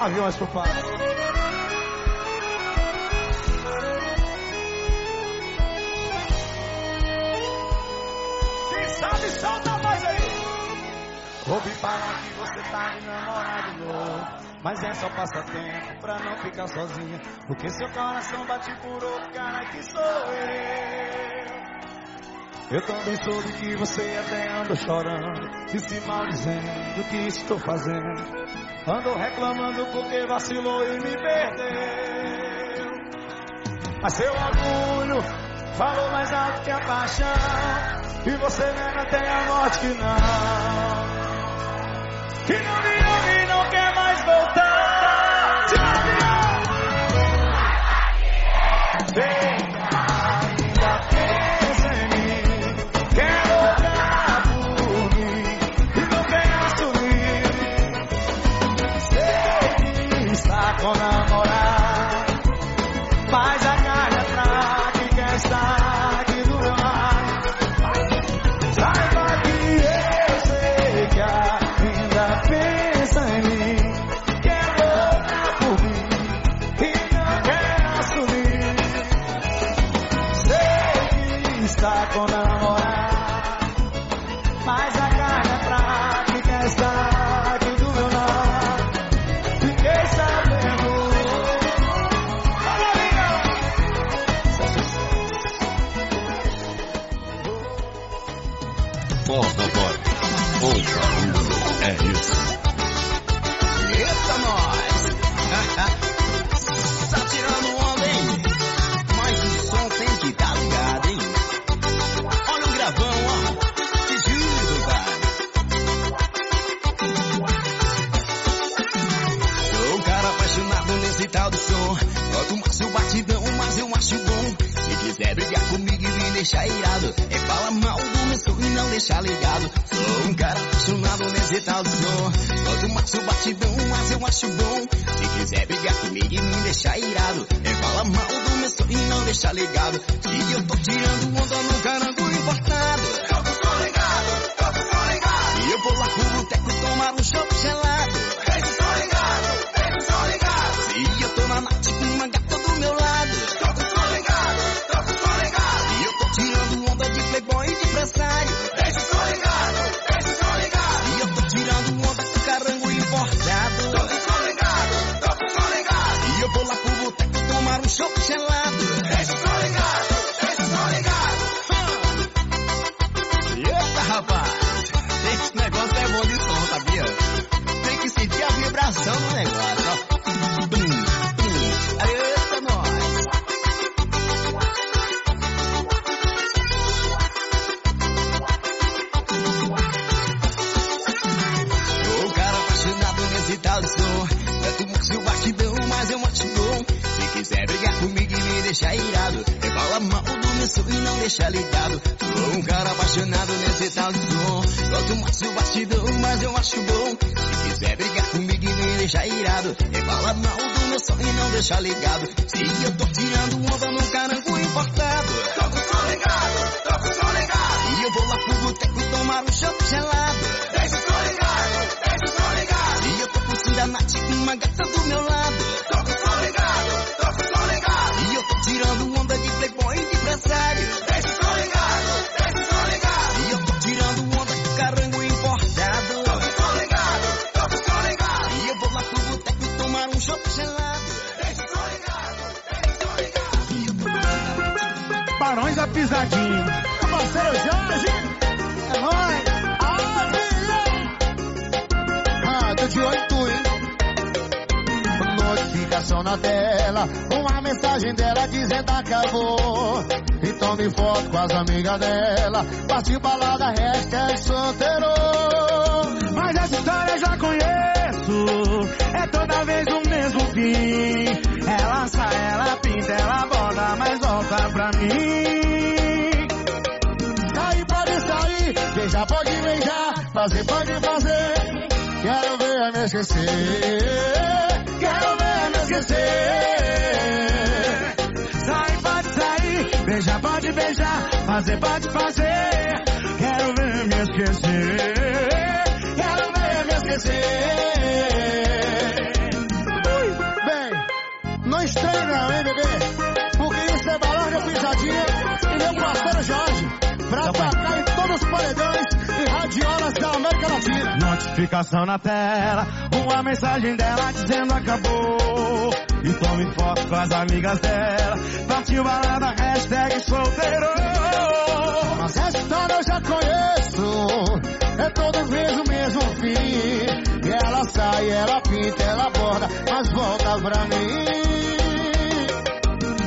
Aviões pro. Quem sabe solta mais aí. Ouvi falar que você tá de namorado novo. Mas é só passatempo pra não ficar sozinha. Porque seu coração bate por outro cara que sou eu. Eu também soube que você até anda chorando E se maldizendo que estou fazendo Ando reclamando porque vacilou e me perdeu. Mas seu orgulho falou mais alto que a paixão. E você nega até a morte que não Que não me Mas a carga é fraca quer estar do meu lado. Fiquei sabendo. Fala, é isso. Irado, é fala mal do meu som e não deixar ligado. Sou um cara apaixonado nesse tal do som. Quanto mais o batidão, mais eu acho bom. Se quiser brigar comigo e me deixar irado, é fala mal do meu som e não deixar ligado. Se eu tô tirando onda no carango importado, tô com som ligado, tô com som ligado. E eu vou lá pro boteco tomar um chopp e Se eu tô tirando onda no carango importado, Pisadinha. Parceiro Jorge. É nóis. Ah, tô de tu, hein? Notificação na tela, uma mensagem dela dizendo acabou. E tome foto com as amigas dela, partiu balada, hashtag solteiro. Mas essa história eu já conheço. É toda vez o mesmo fim. Ela sai, ela pinta, ela volta, mas volta pra mim. Sair pode sair, beijar pode beijar, fazer pode fazer. Quero ver me esquecer, quero ver me esquecer. Sai, pode sair, beijar, pode beijar, fazer, pode fazer. Quero ver me esquecer. Quero ver me esquecer. Vai tocar em todos os paredões e radiolas da América Latina. Notificação na tela, uma mensagem dela dizendo acabou. E tome foto com as amigas dela. Partiu balada, hashtag solteiro. Mas essa história eu já conheço. É todo mesmo, mesmo fim. E ela sai, ela pinta, ela borda, mas volta pra mim.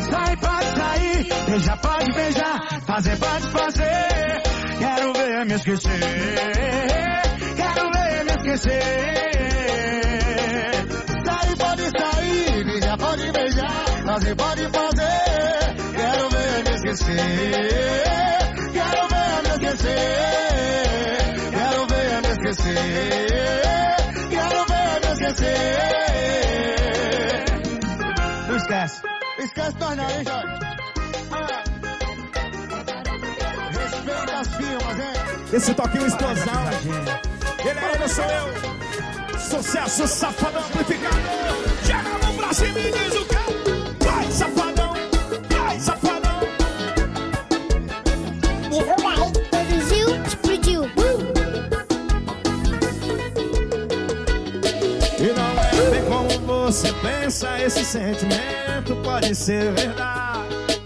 Sai, pode sair, beija, pode beijar, fazer, pode fazer. Quero ver me esquecer. Quero ver me esquecer. Sai, pode sair, beija, pode beijar, fazer, pode fazer. Quero ver me esquecer. Quero ver me esquecer. Quero ver me esquecer. Quero ver me esquecer. Não esquece. Esquece nós não, hein, Jorge? Esse toquinho explosão. Ele é ele, sou eu. Sucesso safadão amplificado. Chega a mão pra cima e diz o quê? Vai, safadão. Vai, safadão. Produziu, explodiu. E não é bem como você pensa, esse sentimento pode ser verdade.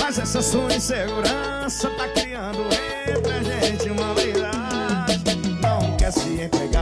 Mas essa sua insegurança tá criando entre a gente uma verdade. Não quer se entregar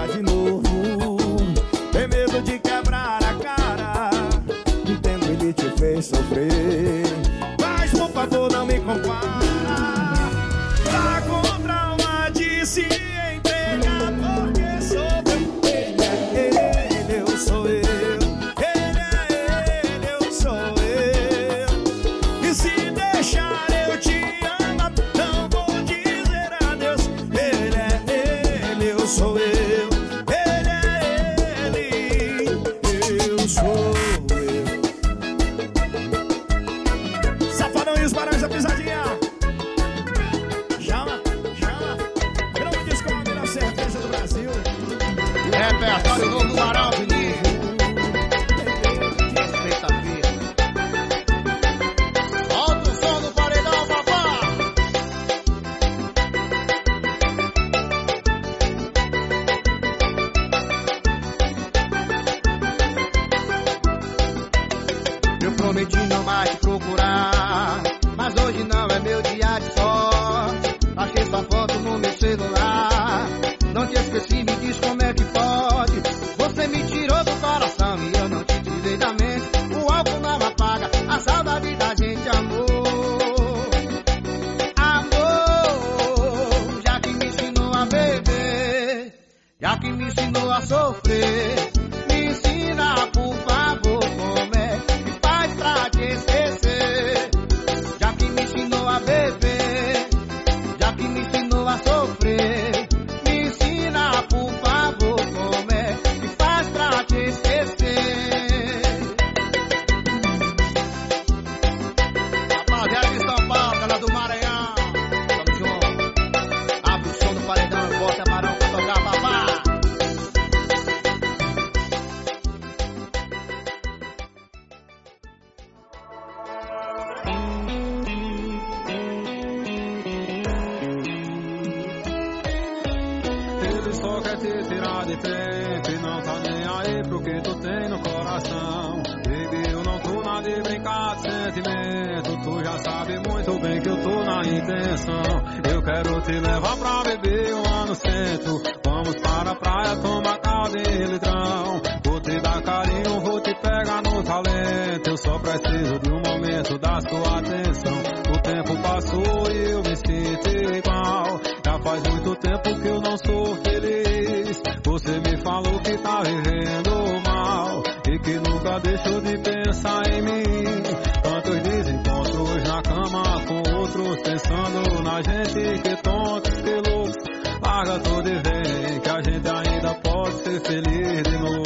eu só preciso de um momento da sua atenção. O tempo passou e eu me sinto igual. Já faz muito tempo que eu não sou feliz. Você me falou que tá vivendo mal e que nunca deixou de pensar em mim. Tantos desencontros na cama com outros, pensando na gente. Que tontos, que loucos. Larga tudo e vem, que a gente ainda pode ser feliz de novo.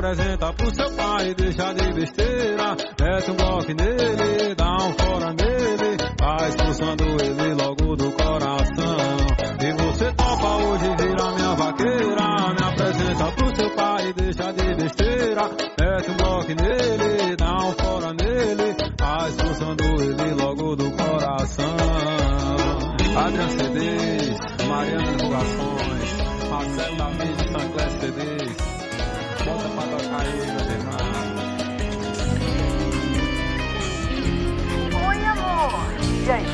apresenta pro seu pai, deixa de besteira. Mete um bloco nele, dá um fora nele, vai expulsando ele logo do coração. E você topa hoje, vira minha vaqueira. Me apresenta pro seu pai, deixa de besteira. Mete um bloco nele, dá um fora nele, vai expulsando ele logo do coração. Adriano CD. E aí,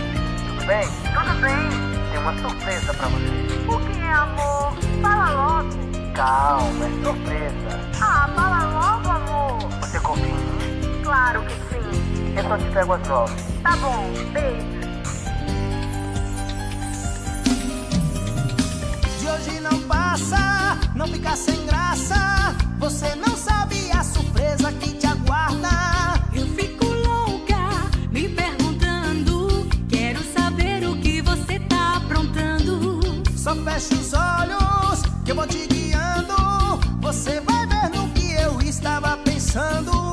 tudo bem? Tudo bem. Tem uma surpresa pra você. O que é, amor? Fala logo. Calma, é surpresa. Ah, fala logo, amor. Você confia em mim? Claro que sim. Eu só te pego as nove. Tá bom, beijo. De hoje não passa, não fica sem graça. Você não sabe a surpresa que Só fecha os olhos que eu vou te guiando. Você vai ver no que eu estava pensando.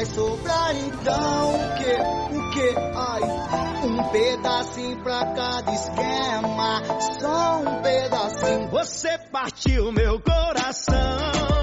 Vai sobrar então o que? O que? Ai, um pedacinho pra cada esquema. Só um pedacinho. Você partiu meu coração.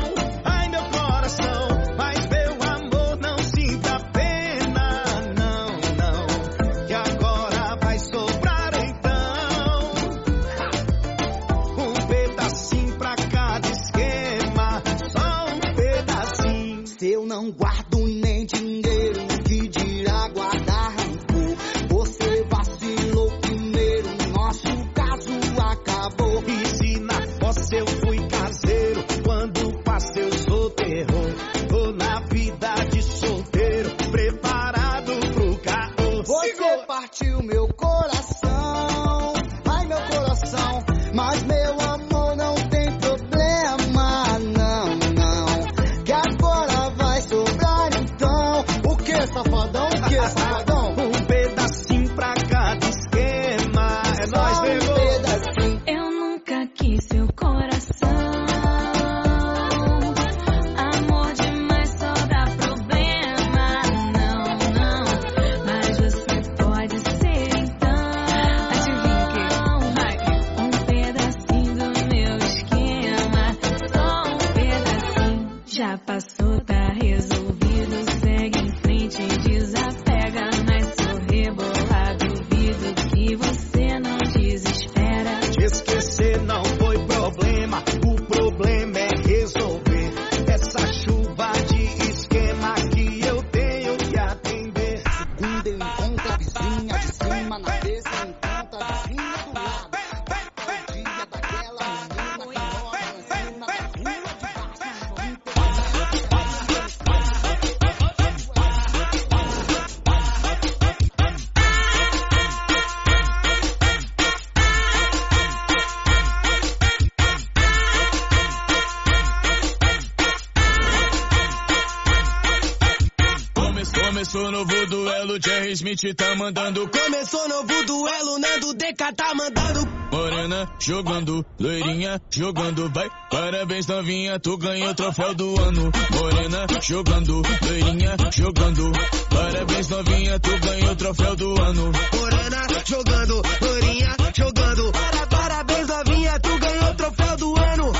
Smith tá mandando. Começou novo duelo, Nando DK tá mandando. Morena jogando, loirinha jogando, vai. Parabéns novinha, tu ganhou o troféu do ano. Morena jogando, loirinha jogando. Parabéns novinha, tu ganhou o troféu do ano. Morena jogando, Lorinha jogando. Para, parabéns, novinha, tu ganhou o troféu do ano.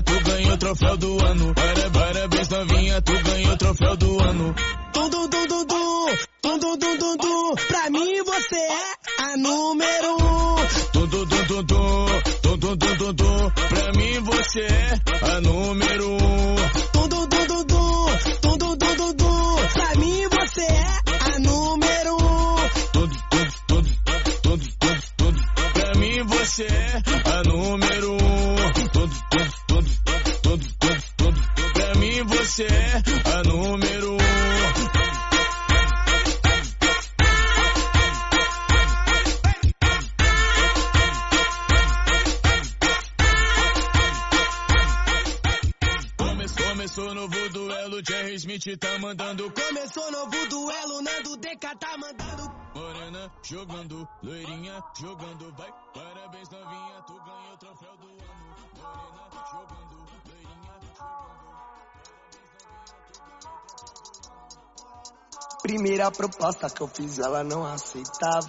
Novinha, tu ganhou o troféu do ano. Para, parabéns novinha, tu ganhou o troféu do ano. Tum, tum, tum, tum, tum. Tum, tum, tum, tum, tum. Pra mim você é a número um. Tum, tum, tum, tum. Tum, tum, tum, tum, tum. Pra mim você é mim Smith tá mandando. Começou novo duelo, Nando DK tá mandando. Morena jogando, loirinha jogando, vai. Parabéns novinha, tu ganhou o troféu do ano. Morena jogando, loirinha Primeira proposta que eu fiz, ela não aceitava.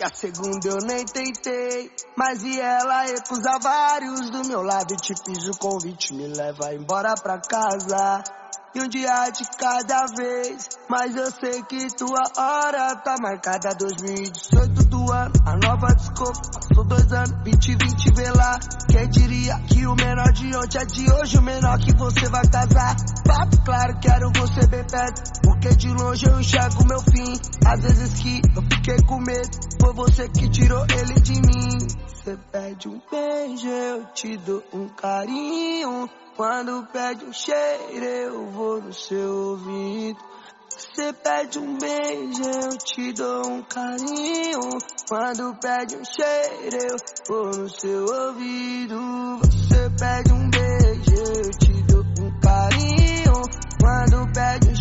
E a segunda eu nem tentei. Mas e ela recusa vários do meu lado. E te fiz o convite, me leva embora pra casa. E um dia de cada vez. Mas eu sei que tua hora tá marcada. 2018 do ano, a nova desculpa. Passou dois anos, 2020 vê lá. Quem diria que o menor de ontem é de hoje, o menor que você vai casar. Papo claro, quero você bem perto. Porque de longe eu enxergo meu fim. Às vezes que eu fiquei com medo, foi você que tirou ele de mim. Você pede um beijo, eu te dou um carinho. Quando pede um cheiro, eu vou no seu ouvido. Você pede um beijo, eu te dou um carinho. Quando pede um cheiro, eu vou no seu ouvido. Você pede um beijo, eu te dou um carinho. Quando pede um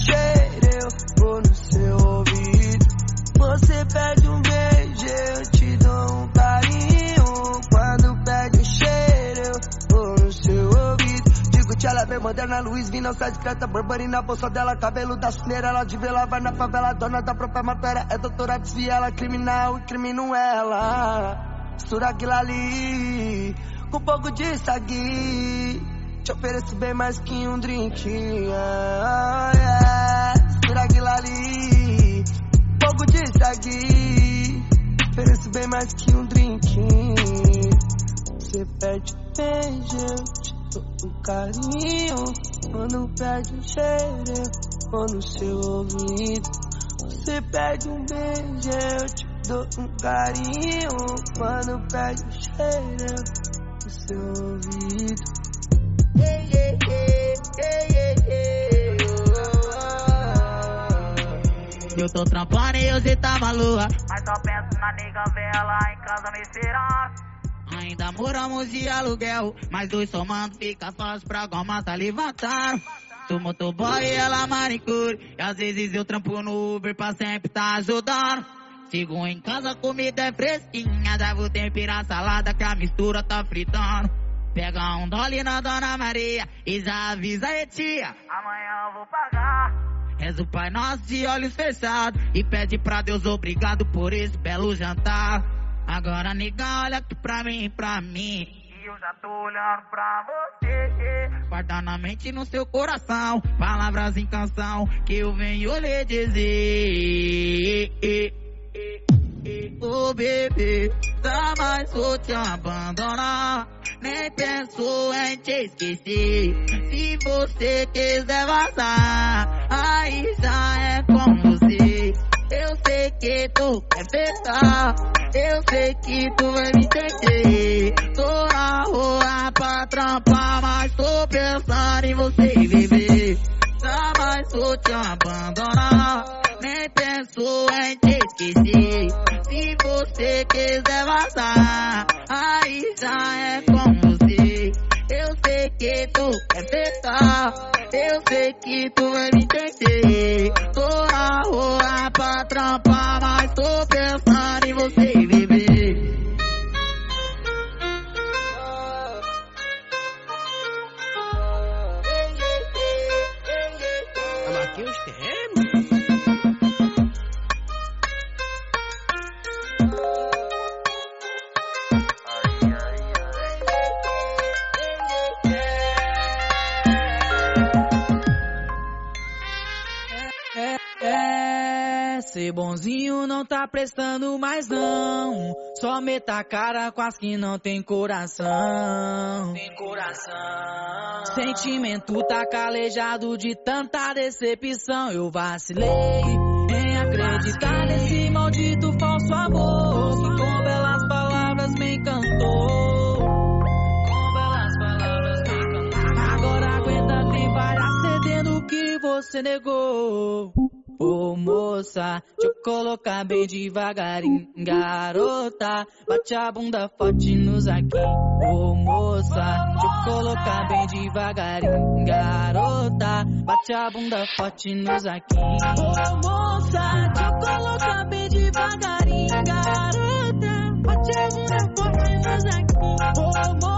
moderna, Luiz Vina, sai discreta, Burberry na bolsa dela, cabelo da cineira, ela de vela, vai na favela, dona da própria matéria, é doutora desvia ela, criminal, incrimino ela. Suraguila ali, com um pouco de sagui, te ofereço bem mais que um drink. Ah, yeah. Suraguila ali, pouco de sagui, ofereço bem mais que um drink. Você pede beijo, eu te dou um carinho. Quando pede um cheiro, eu no seu ouvido. Você pede um beijo, eu te dou um carinho. Quando pede um cheiro, eu no seu ouvido. Yeah, yeah, yeah, yeah. Eu tô trampando e hoje tá maluca. Mas só penso na nega vela em casa me esperar. Ainda moramos de aluguel, mas dois somando fica fácil pra goma tá levantando. Sou motoboy e ela manicure, e às vezes eu trampo no Uber pra sempre tá ajudando. Chego em casa, a comida é fresquinha, já vou temperar salada que a mistura tá fritando. Pega um dólar na Dona Maria e já avisa a tia. Amanhã eu vou pagar. És o Pai Nosso de olhos fechados e pede pra Deus obrigado por esse belo jantar. Agora, nega, olha aqui pra mim, pra mim. E eu já tô olhando pra você. Guarda na mente no seu coração palavras em canção que eu venho lhe dizer. Ô bebê, jamais vou te abandonar. Nem penso em te esquecer. Se você quiser vazar, aí já é com você. Eu sei que tu quer fechar. Eu sei que tu vai me entender. Tô na rua pra trampar, mas tô pensando em você, bebê. Jamais vou te abandonar. Nem penso em te esquecer. Se você quiser vazar, aí já é com você. Eu sei que tu quer fechar. Eu sei que tu vai me entender. Tô na rua pra trampar, mas tô pensando em você, bebê. Ser bonzinho não tá prestando mais não. Só meta a cara com as que não tem coração. Tem coração. Sentimento tá calejado de tanta decepção. Eu vacilei em acreditar nesse maldito falso amor. Que com belas palavras me encantou. Com belas palavras me encantou. Agora aguenta, tem várias você negou. Ô moça, deixa eu colocar bem devagarinho, garota. Bate a bunda forte nos aqui. Ô moça, deixa eu colocar bem devagarinho, garota. Bate a bunda forte nos aqui. Ô moça, deixa eu colocar bem devagarinho, garota. Bate a bunda forte nos aqui. Ô moça,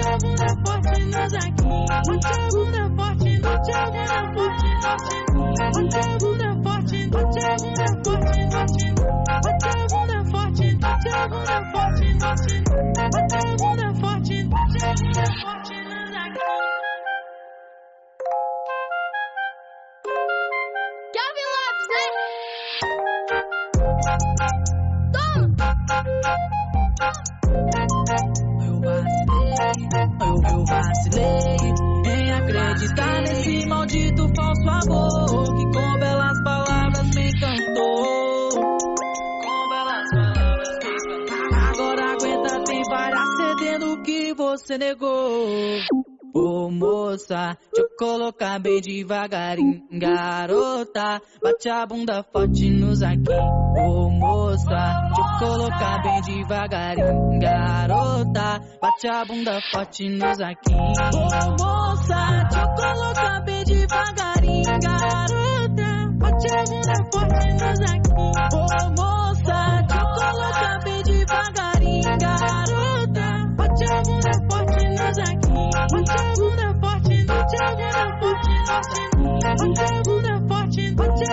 a bunda forte nos aqui. Bate a bunda forte, bate a bunda forte, bate a bunda forte, bate a bunda forte, bate a bunda forte, bate a bunda forte, bate a bunda forte, bate a bunda forte nos aqui. Calvin Lopes? Eu, eu vacilei em acreditar nesse maldito falso amor que com belas palavras me encantou. Com belas palavras me encantou. Agora aguenta, tem várias cedendo que você negou. Ô moça, deixa colocar bem devagarinho, garota. Bate a bunda forte nos aqui. Ô moça, eu colocar bem devagarinho, garota. Bate a bunda forte nos aqui. Ô moça, eu colocar bunda forte, bate